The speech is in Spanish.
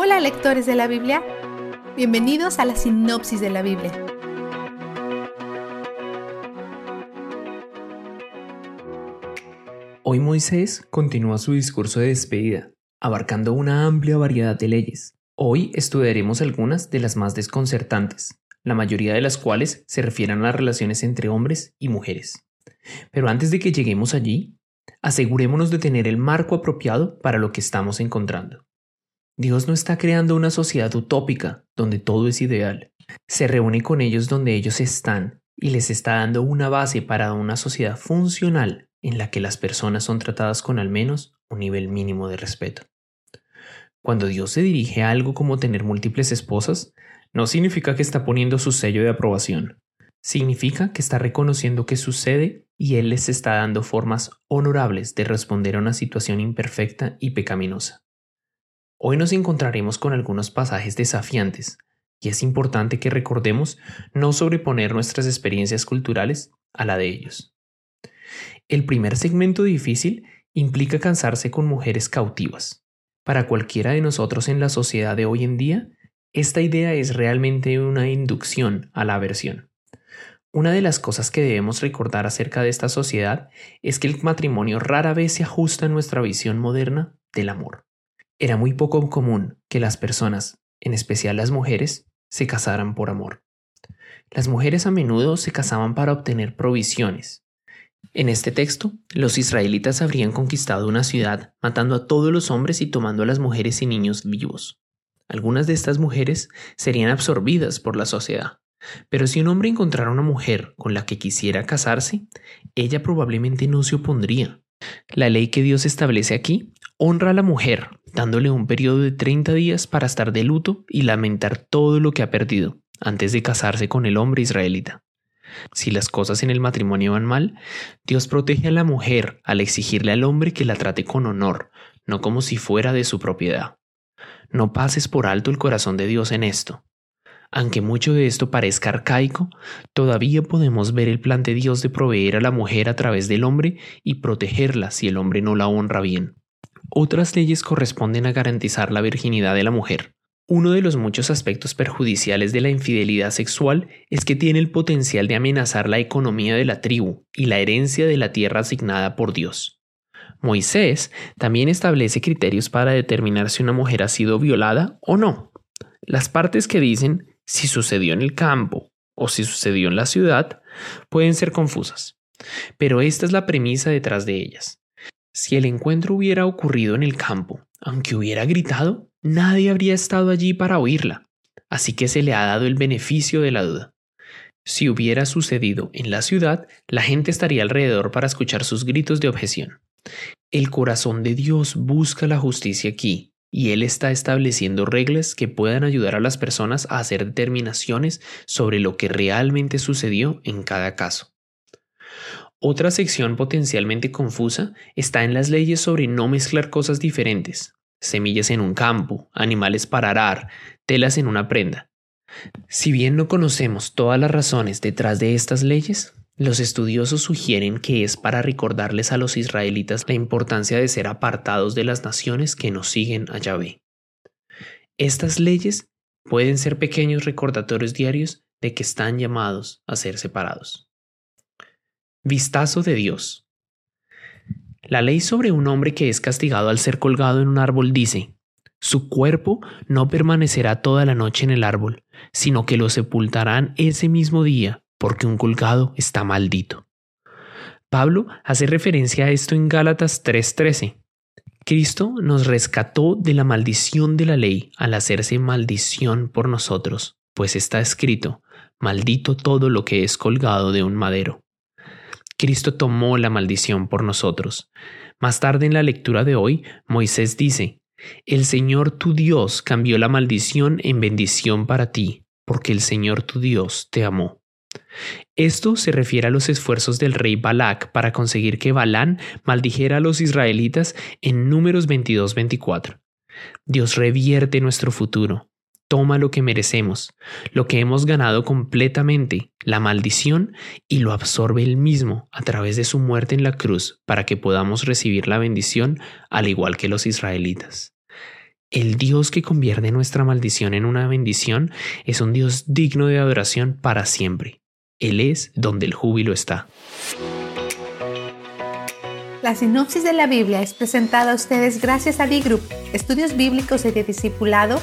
Hola lectores de la Biblia, bienvenidos a la sinopsis de la Biblia. Hoy Moisés continúa su discurso de despedida, abarcando una amplia variedad de leyes. Hoy estudiaremos algunas de las más desconcertantes, la mayoría de las cuales se refieren a las relaciones entre hombres y mujeres. Pero antes de que lleguemos allí, asegurémonos de tener el marco apropiado para lo que estamos encontrando. Dios no está creando una sociedad utópica donde todo es ideal. Se reúne con ellos donde ellos están y les está dando una base para una sociedad funcional en la que las personas son tratadas con al menos un nivel mínimo de respeto. Cuando Dios se dirige a algo como tener múltiples esposas, no significa que está poniendo su sello de aprobación. Significa que está reconociendo que sucede y Él les está dando formas honorables de responder a una situación imperfecta y pecaminosa. Hoy nos encontraremos con algunos pasajes desafiantes, y es importante que recordemos no sobreponer nuestras experiencias culturales a la de ellos. El primer segmento difícil implica cansarse con mujeres cautivas. Para cualquiera de nosotros en la sociedad de hoy en día, esta idea es realmente una inducción a la aversión. Una de las cosas que debemos recordar acerca de esta sociedad es que el matrimonio rara vez se ajusta a nuestra visión moderna del amor. Era muy poco común que las personas, en especial las mujeres, se casaran por amor. Las mujeres a menudo se casaban para obtener provisiones. En este texto, los israelitas habrían conquistado una ciudad, matando a todos los hombres y tomando a las mujeres y niños vivos. Algunas de estas mujeres serían absorbidas por la sociedad. Pero si un hombre encontrara una mujer con la que quisiera casarse, ella probablemente no se opondría. La ley que Dios establece aquí honra a la mujer, dándole un periodo de 30 días para estar de luto y lamentar todo lo que ha perdido, antes de casarse con el hombre israelita. Si las cosas en el matrimonio van mal, Dios protege a la mujer al exigirle al hombre que la trate con honor, no como si fuera de su propiedad. No pases por alto el corazón de Dios en esto. Aunque mucho de esto parezca arcaico, todavía podemos ver el plan de Dios de proveer a la mujer a través del hombre y protegerla si el hombre no la honra bien. Otras leyes corresponden a garantizar la virginidad de la mujer. Uno de los muchos aspectos perjudiciales de la infidelidad sexual es que tiene el potencial de amenazar la economía de la tribu y la herencia de la tierra asignada por Dios. Moisés también establece criterios para determinar si una mujer ha sido violada o no. Las partes que dicen si sucedió en el campo o si sucedió en la ciudad pueden ser confusas, pero esta es la premisa detrás de ellas. Si el encuentro hubiera ocurrido en el campo, aunque hubiera gritado, nadie habría estado allí para oírla, así que se le ha dado el beneficio de la duda. Si hubiera sucedido en la ciudad, la gente estaría alrededor para escuchar sus gritos de objeción. El corazón de Dios busca la justicia aquí, y Él está estableciendo reglas que puedan ayudar a las personas a hacer determinaciones sobre lo que realmente sucedió en cada caso. Otra sección potencialmente confusa está en las leyes sobre no mezclar cosas diferentes, semillas en un campo, animales para arar, telas en una prenda. Si bien no conocemos todas las razones detrás de estas leyes, los estudiosos sugieren que es para recordarles a los israelitas la importancia de ser apartados de las naciones que nos siguen a Yahvé. Estas leyes pueden ser pequeños recordatorios diarios de que están llamados a ser separados. Vistazo de Dios. La ley sobre un hombre que es castigado al ser colgado en un árbol dice, su cuerpo no permanecerá toda la noche en el árbol, sino que lo sepultarán ese mismo día porque un colgado está maldito. Pablo hace referencia a esto en Gálatas 3:13. Cristo nos rescató de la maldición de la ley al hacerse maldición por nosotros, pues está escrito, maldito todo lo que es colgado de un madero. Cristo tomó la maldición por nosotros. Más tarde en la lectura de hoy, Moisés dice, El Señor tu Dios cambió la maldición en bendición para ti, porque el Señor tu Dios te amó. Esto se refiere a los esfuerzos del rey Balak para conseguir que Balán maldijera a los israelitas en números 22-24. Dios revierte nuestro futuro, toma lo que merecemos, lo que hemos ganado completamente, la maldición, y lo absorbe él mismo a través de su muerte en la cruz para que podamos recibir la bendición al igual que los israelitas. El Dios que convierte nuestra maldición en una bendición es un Dios digno de adoración para siempre. Él es donde el júbilo está. La sinopsis de la Biblia es presentada a ustedes gracias a D-Group, estudios bíblicos y de discipulado